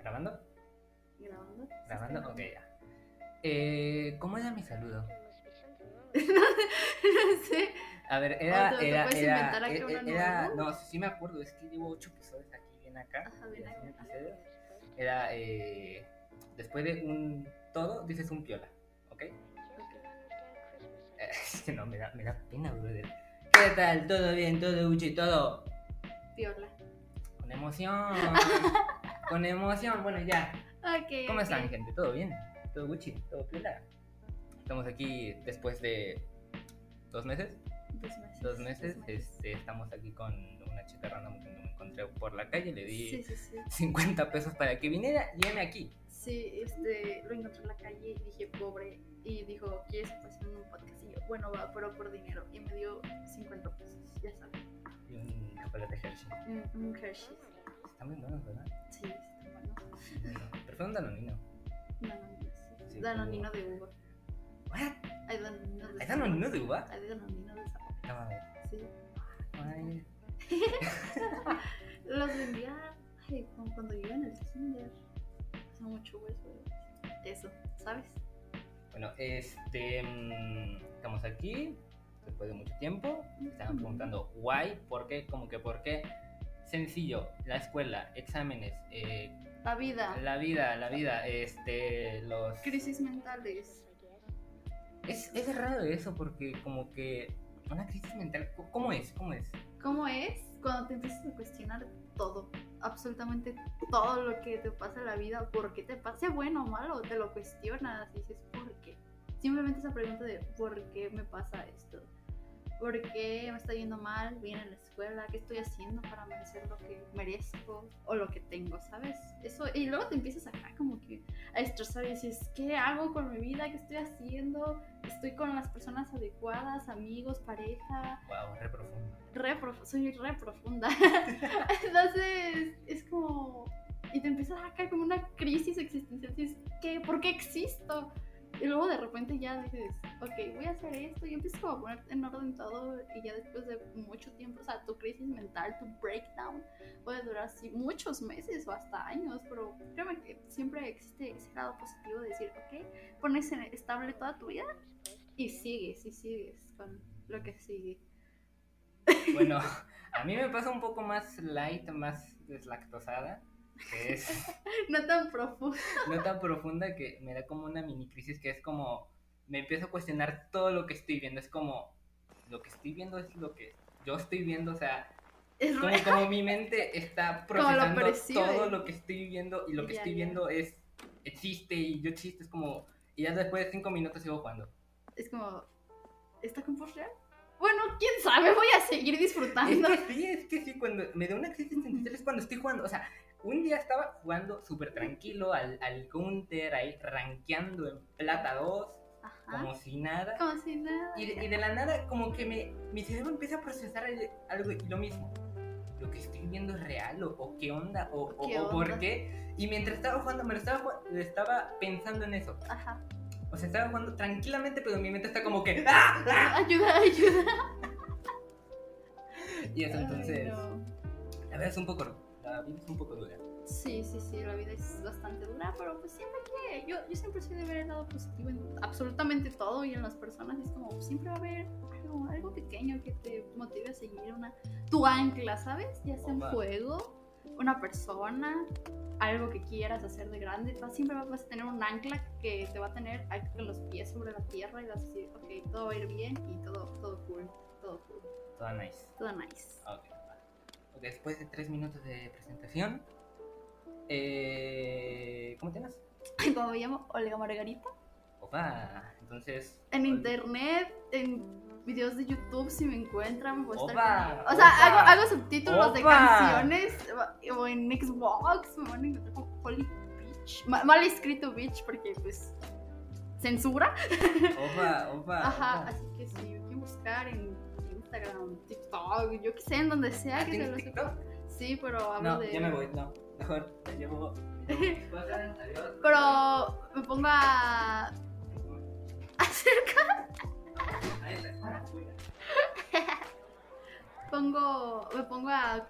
¿Grabando? ¿Grabando? ¿Sí ¿Grabando? Ok, ya. Eh, ¿Cómo era mi saludo? no sé. A ver, era. Te- te era, puedes era, inventar aquí e- uno era- nuevo. no, sí, sí me acuerdo, es que llevo ocho episodios aquí, bien acá. Ajá, bien acá. episodios. Era. Eh, después de un todo, dices un piola, ¿ok? Es que no, me da, me da pena, brother. ¿Qué tal? ¿Todo bien? ¿Todo Gucci? ¿Todo? Piola. Con emoción. con emoción. Bueno, ya. Ok. ¿Cómo ok. están, gente? ¿Todo bien? ¿Todo Gucci? ¿Todo piola? Estamos aquí después de dos meses. Dos meses. Dos meses. dos Este, estamos aquí con una chica random que me encontré por la calle. Le di Sí, sí, sí. 50 pesos para que viniera y heme aquí. Sí, este, lo encontré en la calle y dije, pobre. Y dijo, ¿quieres en un podcast? Y yo, bueno, va, pero por dinero. Y me dio 50 pesos, ya sabes. Y un chocolate Hershey. Un, un Hershey's. Están muy buenos, ¿verdad? Sí, está bueno. Pero fue un danonino. Danonino, sí. Sí, Danonino de uva. ¿What? Hay danonino de ¿Hay danonino de uva? Hay danonino de sabor. No, Sí. ay, Los vendía ay, como cuando yo en el kinder. Hace mucho eso. Eso, ¿sabes? Bueno, este. mm, Estamos aquí después de mucho tiempo. Estaban preguntando, ¿why? ¿Por qué? Como que, ¿por qué? Sencillo, la escuela, exámenes, eh, La vida. la vida, la vida, este, los. Crisis mentales. Es, es raro eso porque, como que. Una crisis mental, ¿cómo es? ¿Cómo es? ¿Cómo es cuando te empiezas a cuestionar todo? Absolutamente todo lo que te pasa en la vida. ¿Por qué te pasa? Sea bueno o malo, te lo cuestionas y dices, ¿por qué? Simplemente esa pregunta de ¿por qué me pasa esto? ¿Por qué me está yendo mal? Bien en la escuela, ¿qué estoy haciendo para merecer lo que merezco o lo que tengo, ¿sabes? Eso, y luego te empiezas acá como que a estresar y dices, ¿qué hago con mi vida? ¿Qué estoy haciendo? ¿Estoy con las personas adecuadas, amigos, pareja? Wow, re profundo. re prof- soy re profunda. Entonces, es como. Y te empieza a caer como una crisis existencial. Dices, ¿qué? ¿Por qué existo? Y luego de repente ya dices, ok, voy a hacer esto. Y empiezas como a poner en orden todo. Y ya después de mucho tiempo, o sea, tu crisis mental, tu breakdown, puede durar así muchos meses o hasta años. Pero créeme que siempre existe ese lado positivo de decir, ok, pones en estable toda tu vida y sigues y sigues con lo que sigue. Bueno, a mí me pasa un poco más light, más deslactosada, que es. No tan profundo. no tan profunda que me da como una mini crisis que es como me empiezo a cuestionar todo lo que estoy viendo es como lo que estoy viendo es lo que yo estoy viendo o sea Es como, como mi mente está lo procesando percibe. todo lo que estoy viendo y lo que Ya, estoy ya. viendo es existe y yo existo es como y ya después de cinco minutos sigo jugando Es como, ¿está con real? Bueno, quién sabe, voy a seguir es disfrutando. que sí es que sí cuando me da una crisis existencial es cuando estoy jugando o sea un día estaba jugando súper tranquilo al, al counter ahí rankeando en plata 2 Ajá. como si nada Como si nada. Y de, y de la nada, como que me, mi cerebro empieza a procesar el- algo y lo mismo. ¿Lo que estoy viendo es real? ¿O, o qué onda? ¿O, o- ¿Qué o por qué? Y mientras estaba jugando, me lo estaba, estaba pensando en eso. Ajá. O sea, estaba jugando tranquilamente, pero mi mente está como que... ¡Ah! ¡Ah! Ayuda, ayuda. Y eso Ay, entonces... no. La verdad es un poco... La vida es un poco dura. Sí, sí, sí, la vida es bastante dura, pero pues siempre que. Yo, yo siempre soy de ver el lado positivo en absolutamente todo y en las personas. Es como, pues, siempre va a haber algo, algo pequeño que te motive a seguir una. Tu ancla, ¿sabes? Ya sea un juego, una persona, algo que quieras hacer de grande. Siempre vas a tener un ancla que te va a tener con los pies sobre la tierra y vas a decir, ok, todo va a ir bien y todo, todo cool, todo cool, Toda nice. todo nice. Ok, va. Ok, Después de tres minutos de presentación... Eh, ¿Cómo te llamas? Como me llamo Olga Margarita. Opa. Entonces... En internet, en videos de YouTube, si me encuentran, voy a estar Opa, con- O sea, opa, hago, hago subtítulos de canciones o- en Xbox, me van a encontrar como Holy Beach. Ma- mal escrito Beach porque, pues, censura. Opa, opa. Ajá, así que si me quieren buscar en Instagram, TikTok, yo que sé, en donde sea Ah, que se ¿Tienes lo TikTok? Sí, pero hablo No, de. ya me voy, no. Mejor, me llevo. Pero me pongo a. acerca. Pongo. Me pongo a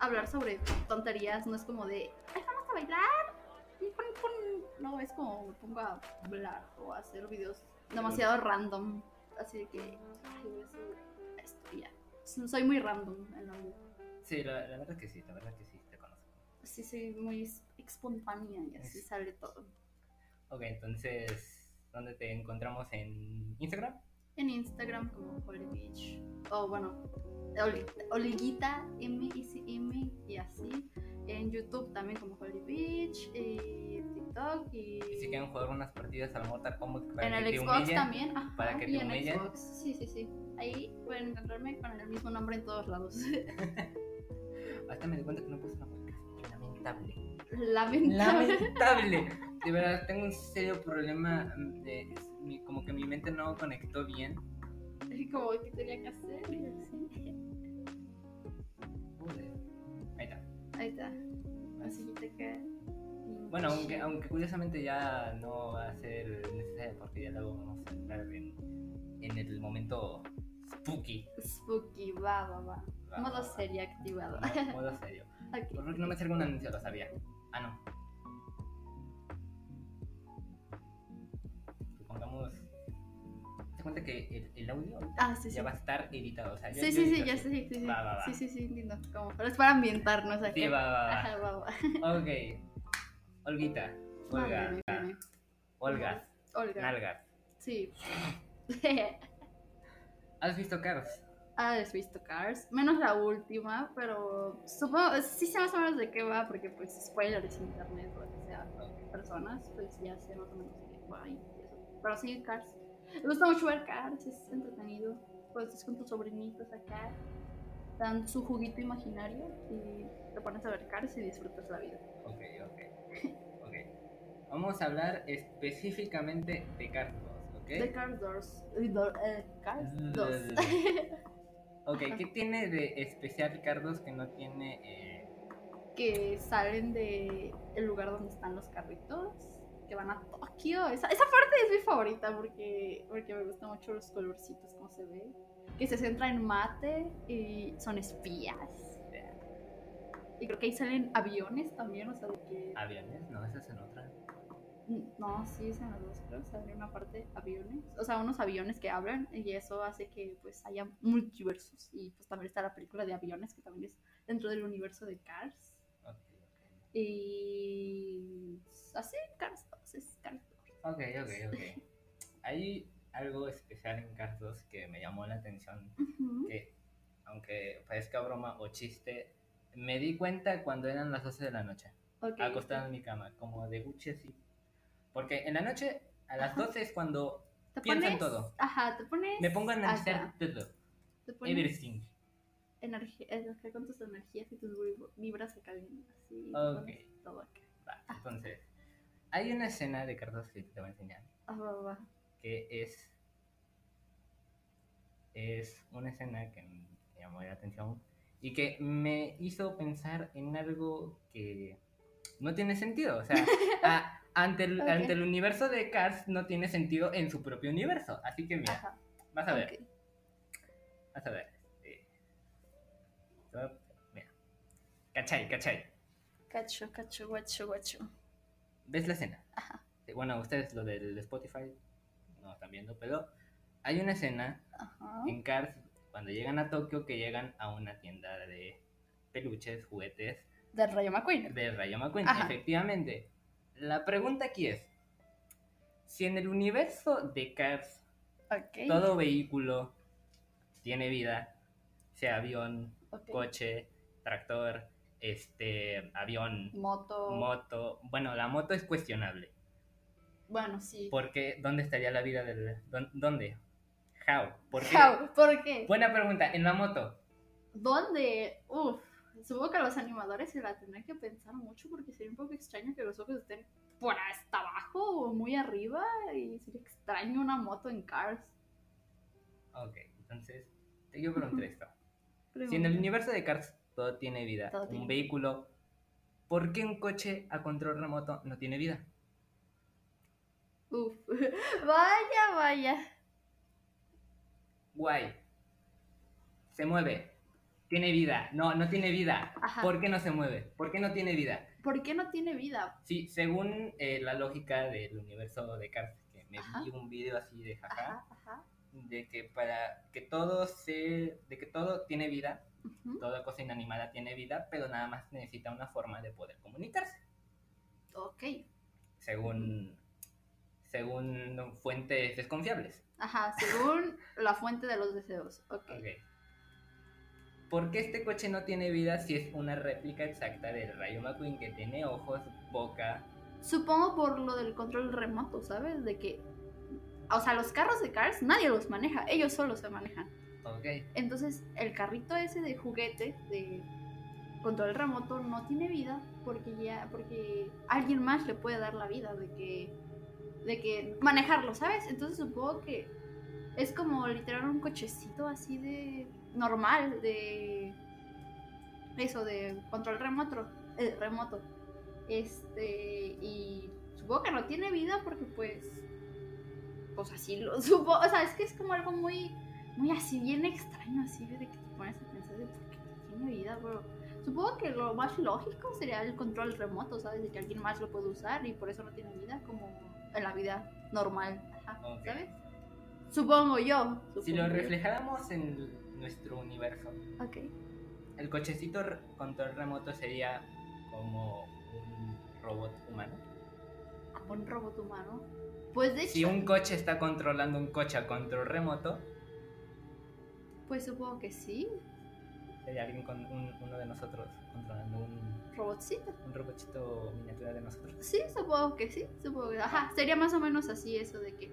hablar sobre tonterías, no es como de. Ay, vamos a bailar. no, es como me pongo a hablar o a hacer videos demasiado random. Así de que, ay, hacer esto y ya. Soy muy random en la vida. Sí, la, la verdad que sí, la verdad que sí, te conozco. Sí, soy muy es- espontánea y así Es- sale todo. Ok, entonces, ¿dónde te encontramos en Instagram? En Instagram como Holy Beach. O bueno, Oli- Oliguita M-I-C-M y así. En YouTube también como Holy Beach. Y y. Y si quieren jugar unas partidas al Mortal Kombat para en que el te Xbox humillen, también. Ajá, para que y te en humillen. Xbox. Sí, sí, sí. Ahí pueden encontrarme con el mismo nombre en todos lados. Hasta me di cuenta que no puse una podcast. Lamentable. Lamentable. Lamentable. De verdad, tengo un serio problema. mm, De, mi- como que mi mente no conectó bien. Como que tenía que hacer. Joder. Ahí está. Ahí está. Así que te Bueno, aunque, aunque curiosamente ya no va a ser necesario porque ya luego vamos a entrar en, en el momento spooky. Spooky, va, va, va. Va, Modo va, va. serio activado. Mo- Modo serio. Ok. Por no me salga un anuncio, lo sabía. Ah, no. Cuenta que el, el audio Ah, sí, sí. ya va a estar editado. O sea, Sí, sí, sí, ya sé, sí, sí. Va, va, va. Sí, sí, sí, entiendo. Como, pero es para ambientarnos aquí. Sí, va, va, va. Ajá, va, va. Ok. Olguita. Olga. Mándeme, dime. Olga. Olga. Nalgas. Sí. ¿Has visto Cars? Has visto Cars, menos la última, pero supongo, sí sé más o menos de qué va, porque pues spoilers en internet o lo que sea, personas, pues ya sé más o menos de qué va y eso. Pero sí, Cars. Me gusta mucho ver Cars, es entretenido. Pues estás con tus sobrinitos acá, dan su juguito imaginario y te pones a ver Cars y disfrutas la vida. Ok, ok. Ok. Vamos a hablar específicamente de Cars 2, ¿ok? De Cars 2. eh, do- Cars 2. Ok, ¿qué tiene de especial Cars 2 que no tiene... eh, que salen de el lugar donde están los carritos, que van a Tokio. Esa, esa parte es mi favorita porque, porque me gustan mucho los colorcitos, como se ve. Que se centra en mate y son espías. Y creo que ahí salen aviones también, o sea, de que... aviones? No, esa es en otra. No, sí, es en las dos, creo, sale una parte aviones. O sea, unos aviones que hablan y eso hace que pues haya multiversos. Y pues también está la película de aviones, que también es dentro del universo de Cars. Ok, ok. Y así, Cars 2 es Cars 2. Ok, ok, ok. Hay algo especial en Cars 2 que me llamó la atención. Que, aunque parezca broma o chiste, me di cuenta cuando eran las 12 de la noche. Ok, acostado en mi cama, como de Gucci así. Porque en la noche, a las Ajá. 12 es cuando ¿Te pienso en pones- todo. Ajá, te pones. me pongo a analizar todo. Te pones Everything. energía, energía con tus energías y tus vib- vibras acá bien. Así. te Ok. pones todo acá. Va, entonces, hay una escena de cartas que te voy a enseñar, Ah, va, va. que es, es una escena que me llamó la atención y que me hizo pensar en algo que no tiene sentido. O sea, a- ante, el, ante el universo de Cars no tiene sentido en su propio universo. Así que mira, Ajá. vas a ver. Vas a ver. todo- Mira. Cachai, cachai. Cacho, cacho, guacho, guacho. ¿Ves la escena? Ajá. Bueno, ustedes lo del Spotify no están viendo, pero hay una escena Ajá. en Cars cuando llegan a Tokio que llegan a una tienda de peluches, juguetes Del Rayo McQueen. de Rayo McQueen. Ajá. Efectivamente. La pregunta aquí es, si en el universo de Cars todo vehículo tiene vida, sea avión, coche, tractor, este, avión, Moto. moto. Bueno, la moto es cuestionable. bueno, sí. Porque, ¿dónde estaría la vida del... dón- ¿Dónde? How? ¿Por qué? How, ¿Por qué? Buena pregunta, en la moto. ¿Dónde? Uf. Supongo que los animadores se la tendrán que pensar mucho porque sería un poco extraño que los ojos estén por hasta abajo o muy arriba y sería extraño una moto en Cars. Ok, entonces, te quiero preguntar esto. Si en el universo de Cars todo tiene vida, Todo un tiene vehículo, ¿por qué un coche a control remoto no tiene vida? Uf. Vaya, vaya. Guay. Se mueve. tiene vida. No, no tiene vida. Ajá. ¿Por qué no se mueve? ¿Por qué no tiene vida? ¿Por qué no tiene vida? Sí, según eh, la lógica del universo de Cars, que me Ajá. vi un video así de jaja, Ajá, de que para que todo se, de que todo tiene vida, toda cosa inanimada tiene vida, pero nada más necesita una forma de poder comunicarse, Ok. según, según fuentes desconfiables. Ajá, según la fuente de los deseos. Ok. Ok. ¿Por qué este coche no tiene vida si es una réplica exacta del Rayo McQueen que tiene ojos, boca? Supongo por lo del control remoto, ¿sabes? De que. O sea, los carros de Cars nadie los maneja, ellos solo se manejan. Ok. Entonces, el carrito ese de juguete de control remoto no tiene vida porque ya porque alguien más le puede dar la vida de que de que manejarlo, ¿sabes? Entonces supongo que es como literal un cochecito así de normal de eso de control remoto, eh, remoto. Este y supongo que no tiene vida porque pues pues así lo supongo, o sea, es que es como algo muy muy así bien extraño, así de que te pones a pensar de por qué tiene vida, bro. Supongo que lo más lógico sería el control remoto, ¿sabes? De que alguien más lo puede usar y por eso no tiene vida, como en la vida normal, ajá. ¿sabes? Supongo yo. Si lo yo. reflejáramos en nuestro universo, el cochecito control remoto sería como un robot humano. Como un robot humano. Pues de hecho, Si un coche está controlando un coche a control remoto, pues supongo que sí. Sería alguien con un- uno de nosotros controlando un, Robotcito. un robotcito miniatura de nosotros. Sí, supongo que sí. Supongo que. Ajá, sería más o menos así eso de que.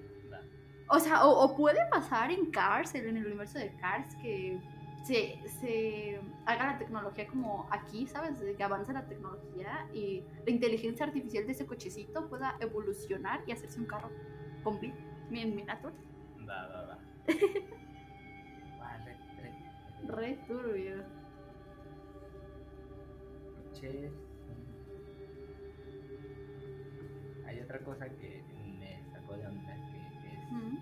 O sea, o, o puede pasar en Cars, en el universo de Cars, que se, se haga la tecnología como aquí, ¿sabes? De que avance la tecnología y la inteligencia artificial de ese cochecito pueda evolucionar y hacerse un carro completo, miniatura. Va, va, va. Re- turbio. coches. Hay otra cosa que me sacó de onda que es Mm.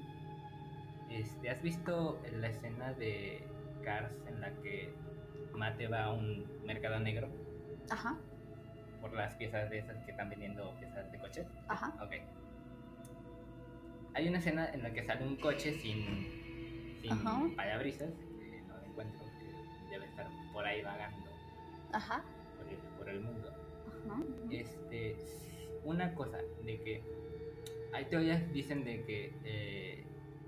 Este, ¿Has visto la escena de Cars en la que Mate va a un mercado negro Ajá, por las piezas de esas que están vendiendo piezas de coches? ajá. Ok. Hay una escena en la que sale un coche sin, sin Ajá. parabrisas, debe estar por ahí vagando Ajá. por el, por el mundo. Ajá. Este, una cosa de que hay teorías dicen de que eh,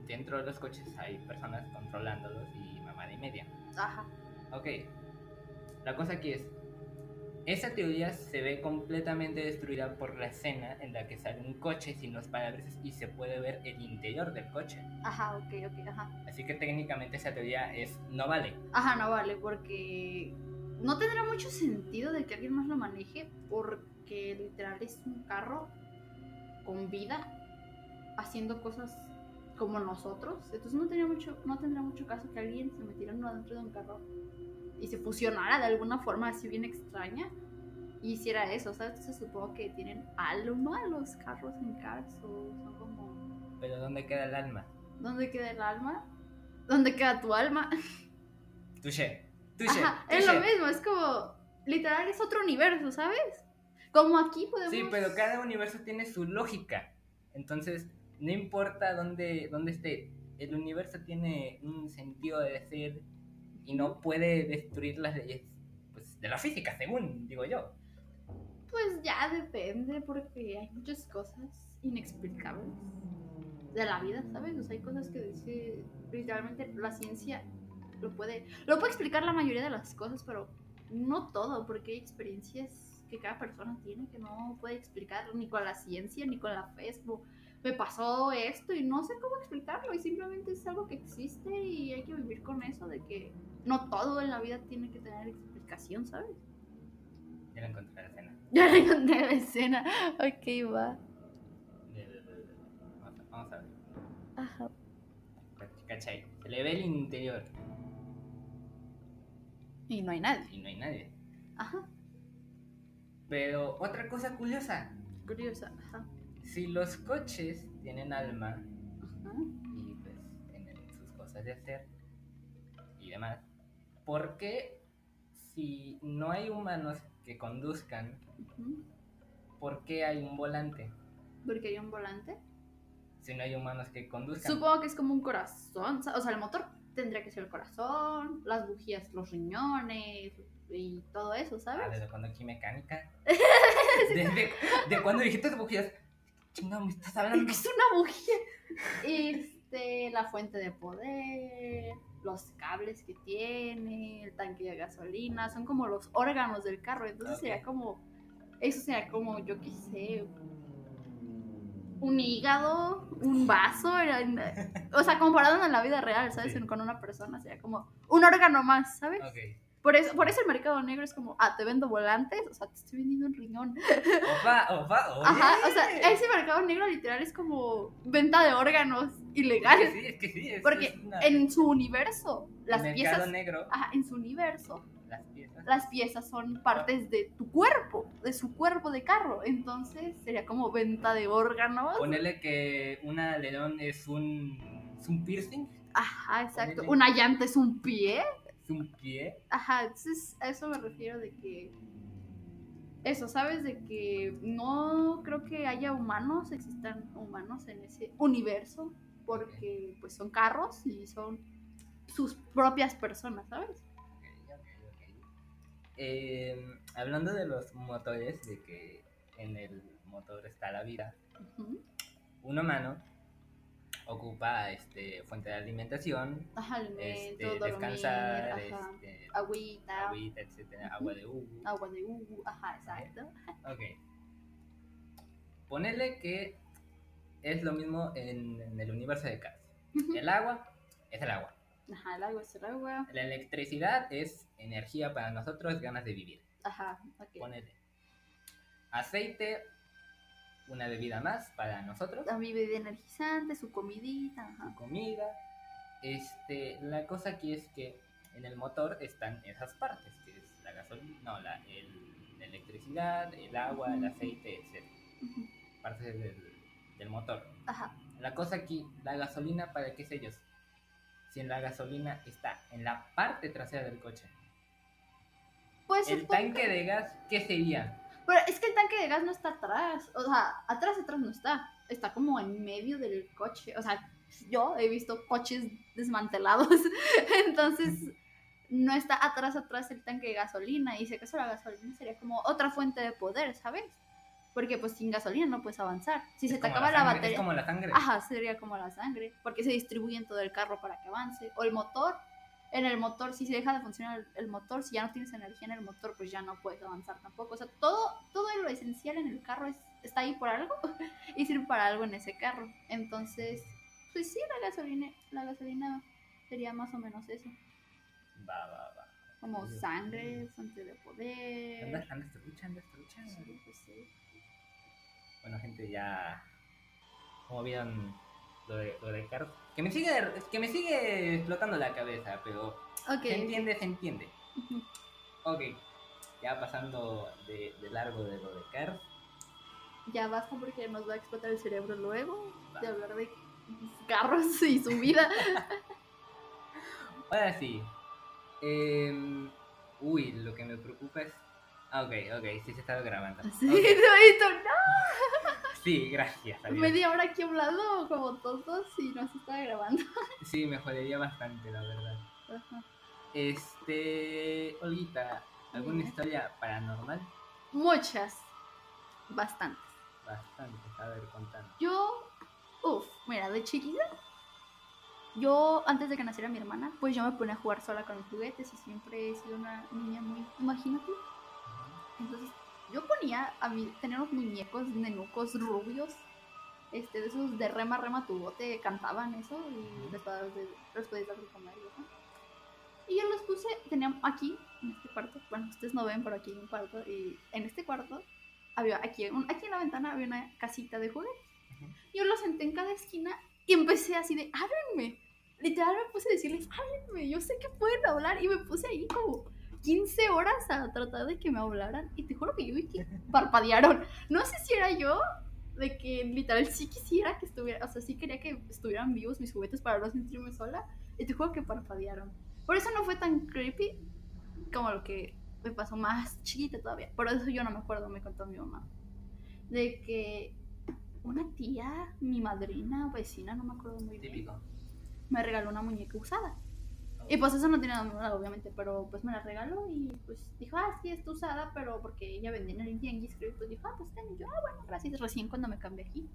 dentro de los coches hay personas controlándolos y mamada y media. Ajá. Ok, la cosa aquí es, esa teoría se ve completamente destruida por la escena en la que sale un coche sin los parabrisas y se puede ver el interior del coche. Ajá, ok, ok, ajá. Así que técnicamente esa teoría es no vale. Ajá, no vale, porque no tendrá mucho sentido de que alguien más lo maneje, porque literal es un carro con vida, haciendo cosas como nosotros. Entonces no tendría mucho, no tendrá mucho caso que alguien se metiera uno dentro de un carro y se fusionara de alguna forma así bien extraña y hiciera eso, ¿sabes? Entonces supongo que tienen alma los carros en Cars o son como... Pero ¿dónde queda el alma? ¿Dónde queda el alma? ¿Dónde queda tu alma? Touché, touché, Ajá, es lo mismo, es como, literal, es otro universo, ¿sabes? Como aquí podemos... Sí, pero cada universo tiene su lógica. Entonces, no importa dónde, dónde esté, el universo tiene un sentido de ser y no puede destruir las leyes pues, de la física, según digo yo. Pues ya depende, porque hay muchas cosas inexplicables de la vida, ¿sabes? O sea, hay cosas que dice, literalmente, la ciencia lo puede... Lo puede explicar la mayoría de las cosas, pero no todo, porque hay experiencias que cada persona tiene que no puede explicar ni con la ciencia, ni con la fe. Me pasó esto y no sé cómo explicarlo y simplemente es algo que existe y hay que vivir con eso de que no todo en la vida tiene que tener explicación, ¿sabes? Ya la encontré la escena. Ya le encontré la escena. Ok, va. Vamos a ver. Ajá. ¿Cachai? Se le ve el interior Y no hay nadie. y no hay nadie. Ajá. Pero otra cosa curiosa, Curiosa. Ajá. si los coches tienen alma Ajá. y pues tienen sus cosas de hacer y demás, ¿por qué si no hay humanos que conduzcan. ¿por qué hay un volante? Porque hay un volante. Si no hay humanos que conduzcan. Supongo que es como un corazón. O sea, el motor tendría que ser el corazón, las bujías, los riñones y todo eso, Ah, ¿sabes? desde cuando aquí mecánica. Desde de cuando dijiste bujías. Chingado, me estás hablando. Es una bujía. Este, la fuente de poder, los cables que tiene, el tanque de gasolina, son como los órganos del carro. Entonces sería como, eso sería como, yo qué sé, un hígado, un vaso, era- o sea, comparado en la vida real, ¿sabes? Sí. Con una persona, sería como un órgano más, ¿sabes? Por eso, por eso el mercado negro es como, ah, te vendo volantes, o sea, te estoy vendiendo un riñón. Opa, opa, oye. Ajá, o sea, ese mercado negro literal es como venta de órganos Es que sí, es que sí. es- Porque es una- en su universo, las mercado piezas, negro, ajá, en su universo, las piezas. las piezas son partes de tu cuerpo, de su cuerpo de carro. Entonces sería como venta de órganos. Ponerle que un alerón es un, es un piercing, Ajá, exacto. Ponele- Una llanta es un pie. Un pie. Ajá, entonces a eso me refiero de que eso, ¿sabes? De que no creo que haya humanos, existan humanos en ese universo, porque pues son carros y son sus propias personas, ¿sabes? Ok, ok, ok. Eh, hablando de los motores, de que en el motor está la vida, un humano ocupa este, fuente de alimentación, Ajá, alimento, este, dormir, descansar, ajá, este, agüita, agüita, etcétera, agua de uva. agua de uva, ajá, exacto. Ok. Ponerle que es lo mismo en, en el universo de Cars. El agua es el agua. Ajá, el agua es el agua. La electricidad es energía para nosotros, ganas de vivir. Ajá, ok. Ponele. Aceite, una bebida más para nosotros. La bebida energizante, su comidita, ajá. Comida. Este, la cosa aquí es que en el motor están esas partes, que es la gasolina, no, la, el- la electricidad, el agua, el aceite, etc. Ujú. Partes del, del motor. Ajá. La cosa aquí, la gasolina, ¿para qué es ellos? Si en la gasolina está en la parte trasera del coche. Pues El tanque de gas, ¿qué sería? Pero es que el tanque de gas no está atrás. O sea, atrás, atrás no está. Está como en medio del coche. O sea, yo he visto coches desmantelados. Entonces, no está atrás, atrás el tanque de gasolina. Y si acaso la gasolina sería como otra fuente de poder, ¿sabes? Porque pues sin gasolina no puedes avanzar. Si Es se te acaba la, sangre, batería. Es como la sangre. Ajá, sería como la sangre, porque se distribuye en todo el carro para que avance. O el motor, en el motor, si se deja de funcionar el, el motor, si ya no tienes energía en el motor, pues ya no puedes avanzar tampoco. O sea, todo, todo lo esencial en el carro es, está ahí por algo y sirve para algo en ese carro. Entonces, pues sí, la gasolina, la gasolina sería más o menos eso. Va, va, va. Como Sí. sangre, fuente de poder. Andas, andas trucha, andas trucha. Sí, pues sí. Bueno, gente, ya. Como vieron lo de, lo de Cars. Que me sigue, que me sigue explotando la cabeza, pero se entiende, se entiende. Ok, ya pasando de, de largo de lo de Cars. Ya basta porque nos va a explotar el cerebro luego de hablar de carros y su vida. Ahora sí. Em, uy, lo que me preocupa es. Ah, ok, ok, sí se está grabando. Sí, Ok, no, esto no. Sí, gracias. a Dios. Media hora aquí hablando como todos y no se está grabando. Sí, me jodería bastante, la verdad. Ajá. Este. Olguita, ¿alguna historia paranormal? Muchas. Bastantes. Bastante, a ver, contando. Yo, uff, mira, de chiquita, yo antes de que naciera mi hermana, pues yo me ponía a jugar sola con mis juguetes y siempre he sido una niña muy imaginativa. Entonces, yo ponía a mí, tenía unos muñecos nenucos rubios, este, de esos de rema, rema tu bote, cantaban eso y les podías, dar de comer y eso. Y yo los puse, tenían aquí, en este cuarto, bueno, ustedes no ven, pero aquí hay un cuarto, y en este cuarto había, aquí, un- aquí en la ventana había una casita de juguetes. Ujú. Yo los senté en cada esquina y empecé así de, háblenme. Literal me puse a decirles, háblenme, yo sé que pueden hablar. Y me puse ahí como 15 horas a tratar de que me hablaran. Y te juro que yo vi que parpadearon. No sé si era yo, de que literal sí quisiera que estuviera, o sea, sí quería que estuvieran vivos mis juguetes para no sentirme sola. Y te juro que parpadearon. Por eso no fue tan creepy como lo que me pasó más chiquita todavía. Por eso yo no me acuerdo, me contó mi mamá. De que una tía, mi madrina, vecina, no me acuerdo muy bien, Típico. me regaló una muñeca usada. Y pues eso no tiene nada, obviamente, pero pues me la regaló y pues dijo, ah, sí, está usada, pero porque ella vendía en el tianguis, creo, y pues dijo, ah, pues ten, y yo, ah, bueno, gracias, recién cuando me cambié aquí.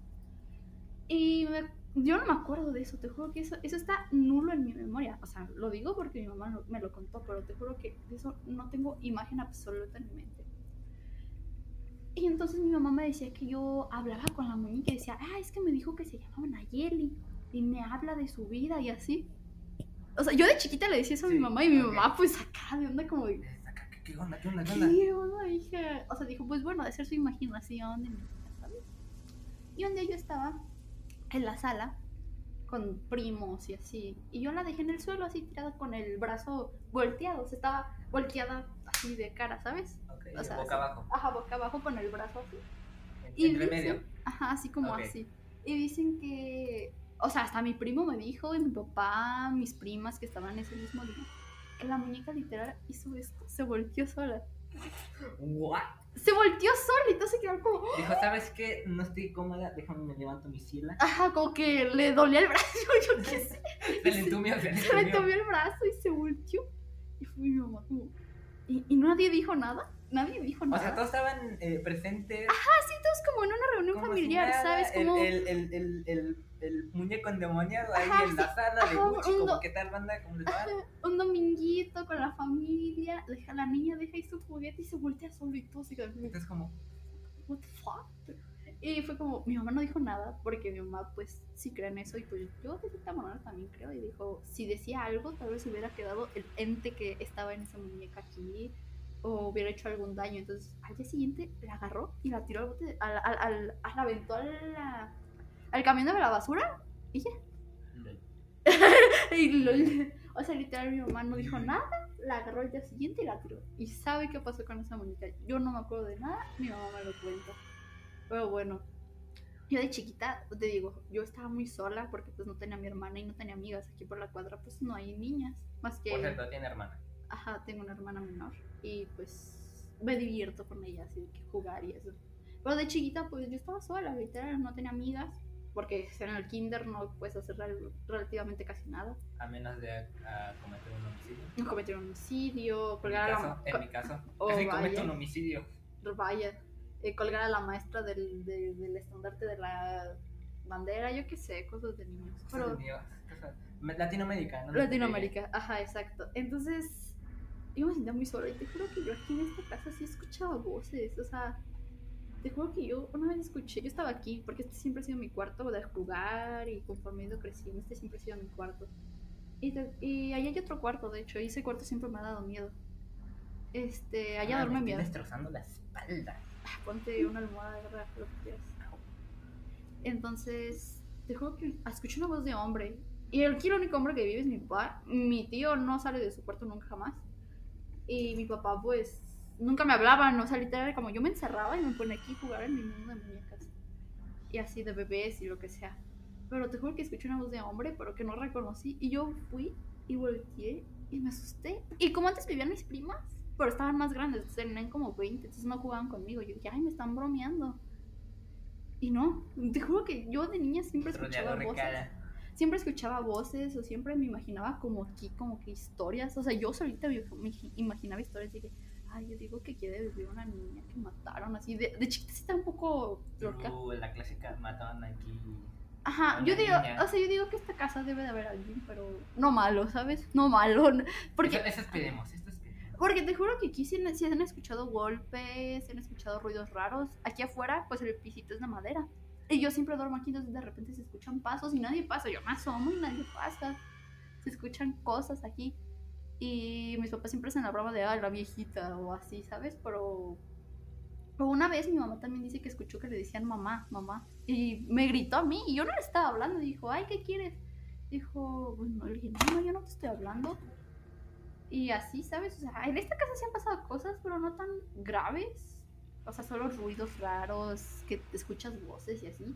Y yo no me acuerdo de eso, te juro que eso, eso está nulo en mi memoria. O sea, lo digo porque mi mamá me lo contó, pero te juro que de eso no tengo imagen absoluta en mi mente. Y entonces mi mamá me decía que yo hablaba con la muñeca y decía, ah, es que me dijo que se llamaba Nayeli y me habla de su vida y así. O sea, yo de chiquita le decía eso a mi mamá y mi ok. mamá pues acá de onda como ¿Qué, onda? ¿Qué onda? ¿Qué onda? ¿Qué onda, hija? O sea, dijo, pues bueno, de ser su imaginación. Y un día yo estaba en la sala con primos y así, y yo la dejé en el suelo así tirada con el brazo volteado, o sea, estaba volteada así de cara, ¿sabes? Ok, O sea, boca sí. abajo. Ajá, boca abajo con el brazo así. en- Y entre dicen- medio. Ajá, así como Ok. así. Y dicen que, o sea, hasta mi primo me dijo, y mi papá, mis primas que estaban ese mismo día, que la muñeca literal hizo esto, se volteó sola. ¿What? Se volteó sola y se quedó como... Dijo, ¿sabes qué? No estoy cómoda, déjame me levanto mi sila. Ajá, como que le dolía el brazo, yo qué sé. Se le entumió, se le Se le entumió. el brazo y se volteó. Y fue mi mamá como... ¿Y, y nadie dijo nada? Nadie dijo O nada. sea, todos estaban eh, presentes. Así todos como en una reunión si familiar, nada, ¿sabes? Como... El, el, el, el, el muñeco endemoniado ahí Ajá, en la sí, sala de ajá, Gucci, como qué tal banda, les va. un dominguito con la familia, deja la niña, deja ahí su juguete y se voltea solo y todo se queda como, Entonces como, what the fuck? Y fue como, mi mamá no dijo nada porque mi mamá pues sí cree en eso y pues yo de cierta manera también creo y dijo, si decía algo tal vez hubiera quedado el ente que estaba en esa muñeca aquí o hubiera hecho algún daño. Entonces al día siguiente la agarró y la tiró al bote, al, al, al, la aventó al, al camión de la basura y ya. Y o sea, literal, mi mamá no dijo nada, la agarró el día siguiente y la tiró. ¿Y sabe qué pasó con esa muñeca? Yo no me acuerdo de nada, mi mamá me lo cuenta. Pero bueno, yo de chiquita, te digo, yo estaba muy sola porque pues no tenía a mi hermana y no tenía amigas. Aquí por la cuadra pues no hay niñas, más que... por cierto, tiene hermana. Ajá, tengo una hermana menor y pues me divierto con ella, así de que jugar y eso. Pero de chiquita pues yo estaba sola, literal, no tenía amigas, porque en el kinder no puedes hacer rel- relativamente casi nada. A menos de cometer un homicidio. Cometer un homicidio, colgar a la... en mi caso. Oh, casi cometo un homicidio. vaya, eh, colgar a la maestra del, de- del estandarte de la bandera, yo qué sé, cosas de niños. Cosas Pero de cosas- Me- Latinoamérica, ¿no? Latinoamérica, ajá, exacto. Entonces, yo me sentía muy sola y te juro que yo aquí en esta casa sí escuchaba voces, o sea, te juro que yo una vez escuché, yo estaba aquí, porque este siempre ha sido mi cuarto de jugar y conforme he ido creciendo, este siempre ha sido mi cuarto. Y, te- y allá hay otro cuarto, de hecho, y ese cuarto siempre me ha dado miedo. Este, allá Ah, duerme estoy destrozando la espalda. Ah, ponte una almohada, agarra lo que quieras. Entonces, te juro que escuché una voz de hombre. Y aquí el único hombre que vive es mi papá. Mi tío no sale de su cuarto nunca jamás. Y mi papá, pues, nunca me hablaba, no o sea, literal, como yo me encerraba y me ponía aquí a jugar en mi mundo de muñecas. Y así de bebés y lo que sea. Pero te juro que escuché una voz de hombre, pero que no reconocí. Y yo fui y volteé y me asusté. Y como antes vivían mis primas, pero estaban más grandes, tenían como 20, entonces no jugaban conmigo. Yo dije, ay, me están bromeando. Y no, te juro que yo de niña siempre escuchaba voces. Siempre escuchaba voces o siempre me imaginaba como aquí, como que historias. O sea, yo solita me imaginaba historias y dije, ay, yo digo que quiere vivir una niña que mataron así. De, de chiquita sí estaba un poco loca. Uh, la clásica mataron aquí. Ajá, yo digo, niña. o sea, yo digo que esta casa debe de haber alguien, pero no malo, ¿sabes? No malo. Porque, Eso, eso esperemos, esto esperemos. porque te juro que aquí sí, sí han escuchado golpes, han escuchado ruidos raros. Aquí afuera, pues el pisito es de madera. Y yo siempre duermo aquí, entonces de repente se escuchan pasos y nadie pasa. Yo me asomo y nadie pasa. Se escuchan cosas aquí. Y mis papás siempre hacen la de, ah, la viejita o así, ¿sabes? Pero, pero una vez mi mamá también dice que escuchó que le decían mamá, mamá. Y me gritó a mí y yo no le estaba hablando. Dijo, ay, ¿qué quieres? Dijo, bueno, le dije, no, no, yo no te estoy hablando. Y así, ¿sabes? O sea, en esta casa sí han pasado cosas, pero no tan graves. O sea, solo ruidos raros, que escuchas voces y así.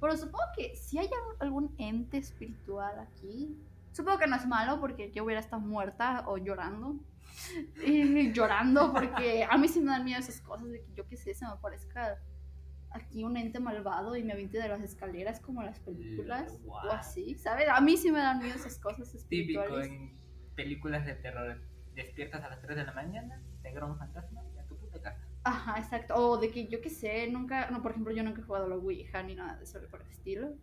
Pero supongo que si hay al- algún ente espiritual aquí. Supongo que no es malo porque yo hubiera estado muerta o llorando. y llorando porque a mí sí me dan miedo esas cosas de que yo qué sé, se me aparezca aquí un ente malvado y me aviente de las escaleras como en las películas o así, ¿sabes? A mí sí me dan miedo esas cosas Típico espirituales. en películas de terror. Despiertas a las 3 de la mañana, te un fantasma y a tu puta casa. Ajá, exacto. O de que yo qué sé, nunca, no, por ejemplo, yo nunca he jugado a la Ouija ni nada de eso por el estilo.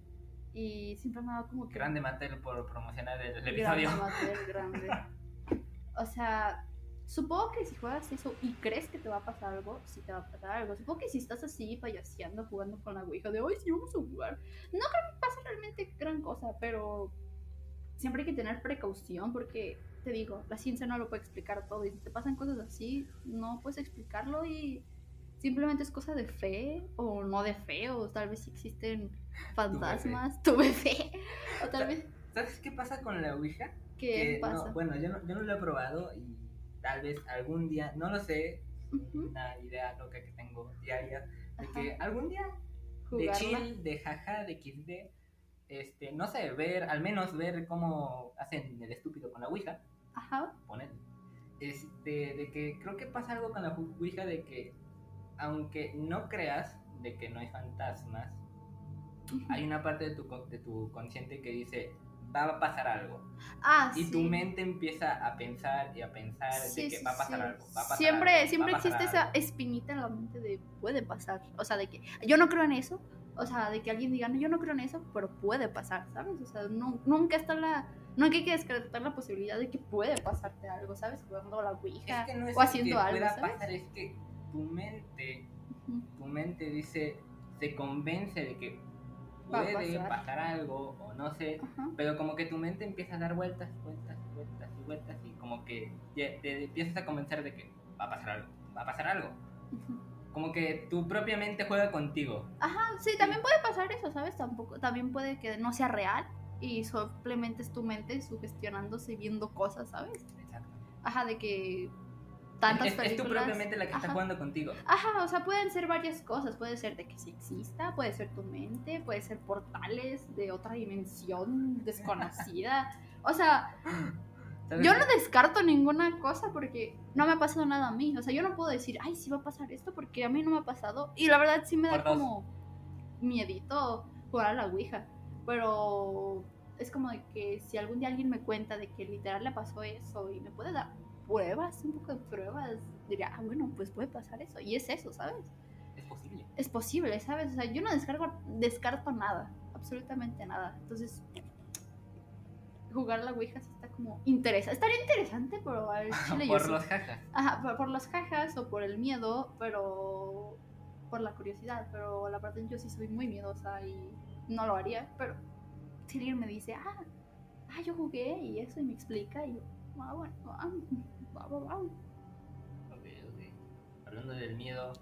Y siempre me ha dado como que... Grande Mattel por promocionar el, el grande, episodio. Mattel, grande. O sea, supongo que si juegas eso y crees que te va a pasar algo, sí te va a pasar algo. Supongo que si estás así payaseando, jugando con la Ouija de hoy sí vamos a jugar. No creo que pase realmente gran cosa, pero siempre hay que tener precaución porque, te digo, la ciencia no lo puede explicar todo. Y si te pasan cosas así, no puedes explicarlo y simplemente es cosa de fe o no de fe, o tal vez existen fantasmas, tuve fe, o tal vez, ¿Sabes qué pasa con la Ouija? ¿qué Que pasa? No, bueno, yo no, yo no lo he probado y tal vez algún día, no lo sé, una idea loca que tengo diaria, de Ajá. que algún día de chill, de jaja, de XD, este, no sé, ver, al menos ver cómo hacen el estúpido con la Ouija, Ajá. poner, este, de que creo que pasa algo con la Ouija de que, aunque no creas de que no hay fantasmas, hay una parte de tu, de tu consciente que dice, va a pasar algo. Ah, Y sí. tu mente empieza a pensar y a pensar Sí, de que va a pasar sí. algo. Va a pasar siempre algo, siempre pasar existe esa espinita en la mente de puede pasar. O sea, de que yo no creo en eso. O sea, de que alguien diga, no, yo no creo en eso, pero puede pasar, ¿sabes? O sea, no- nunca está la. Nunca hay que descartar la posibilidad de que puede pasarte algo, ¿sabes? Jugando a la Ouija. Es que no es o haciendo que algo, pueda ¿sabes? pasar, es que tu mente, tu mente dice, se convence de que puede pasar. pasar algo o no sé, pero como que tu mente empieza a dar vueltas, vueltas, vueltas y vueltas y como que ya te empiezas a convencer de que va a pasar algo, va a pasar algo. Como que tu propia mente juega contigo. Ajá, sí, también puede pasar eso, ¿sabes? Tampoco, también puede que no sea real y simplemente es tu mente sugestionándose y viendo cosas, ¿sabes? Exacto. Ajá, de que tantas Es, es tu películas. propia mente la que está Ajá. jugando contigo. Ajá, o sea, pueden ser varias cosas. Puede ser de que sí exista, puede ser tu mente, puede ser portales de otra dimensión desconocida. O sea, yo no descarto ninguna cosa porque no me ha pasado nada a mí. O sea, yo no puedo decir, ay, sí va a pasar esto porque a mí no me ha pasado. Y la verdad sí me da como miedito jugar a la Ouija. Pero es como de que si algún día alguien me cuenta de que literal le pasó eso y me puede dar pruebas, un poco de pruebas, diría, ah, bueno, pues puede pasar eso. Y es eso, ¿sabes? Es posible. Es posible, ¿sabes? O sea, yo no descargo, descarto nada, absolutamente nada. Entonces, jugar la Ouija sí está como interesante. Estaría interesante, pero al chile yo Por sí- los jajas. Ajá, por, por las cajas o por el miedo, pero por la curiosidad. Pero la verdad yo sí soy muy miedosa y no lo haría. Pero si alguien me dice, ah, ah yo jugué y eso y me explica, y yo, ah, bueno, ah, va, va, va". Ok, ok. Hablando del miedo,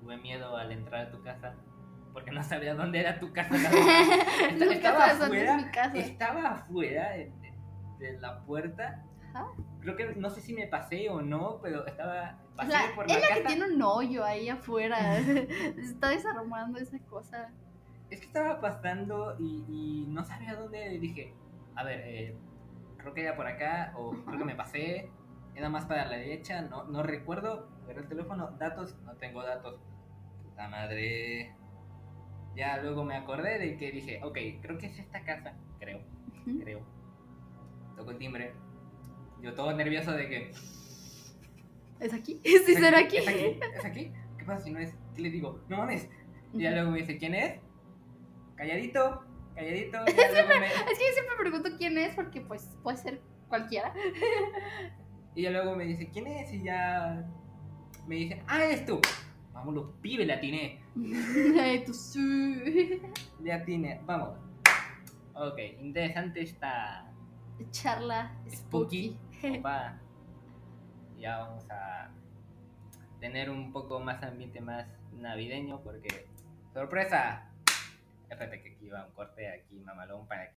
tuve miedo al entrar a tu casa porque no sabía dónde era tu casa. Nunca estaba es afuera, mi casa. estaba afuera de, de- de la puerta. Ajá. Creo que no sé si me pasé o no, pero estaba O pasé sea, por es la la casa. que tiene un hoyo ahí afuera. Está desarmando esa cosa. Es que estaba pasando y, y no sabía dónde. Dije, a ver, eh, creo que era por acá o creo que me pasé. Era más para la derecha, no, no recuerdo. Agarré el teléfono, datos, no tengo datos. Puta madre. Ya luego me acordé de que dije, ok, creo que es esta casa. Creo, creo. Toco el timbre. Yo todo nervioso de que. ¿Es aquí? ¿Sí será aquí? ¿Es aquí? ¿Es aquí? ¿Qué pasa si no es? ¿Qué le digo? No mames. Y ya luego me dice, ¿quién es? Calladito, calladito. Me- Es que yo siempre pregunto quién es porque pues puede ser cualquiera. Y ya luego me dice, ¿quién es? Y ya me dice, ah, eres tú. Vamos, los pibes, le atiné. Tú sí. Le atiné, vamos. Ok, interesante esta Charla spooky. spooky. Opa. Ya vamos a tener un poco más ambiente más navideño porque, sorpresa. Espérate que aquí va un corte aquí, mamalón, para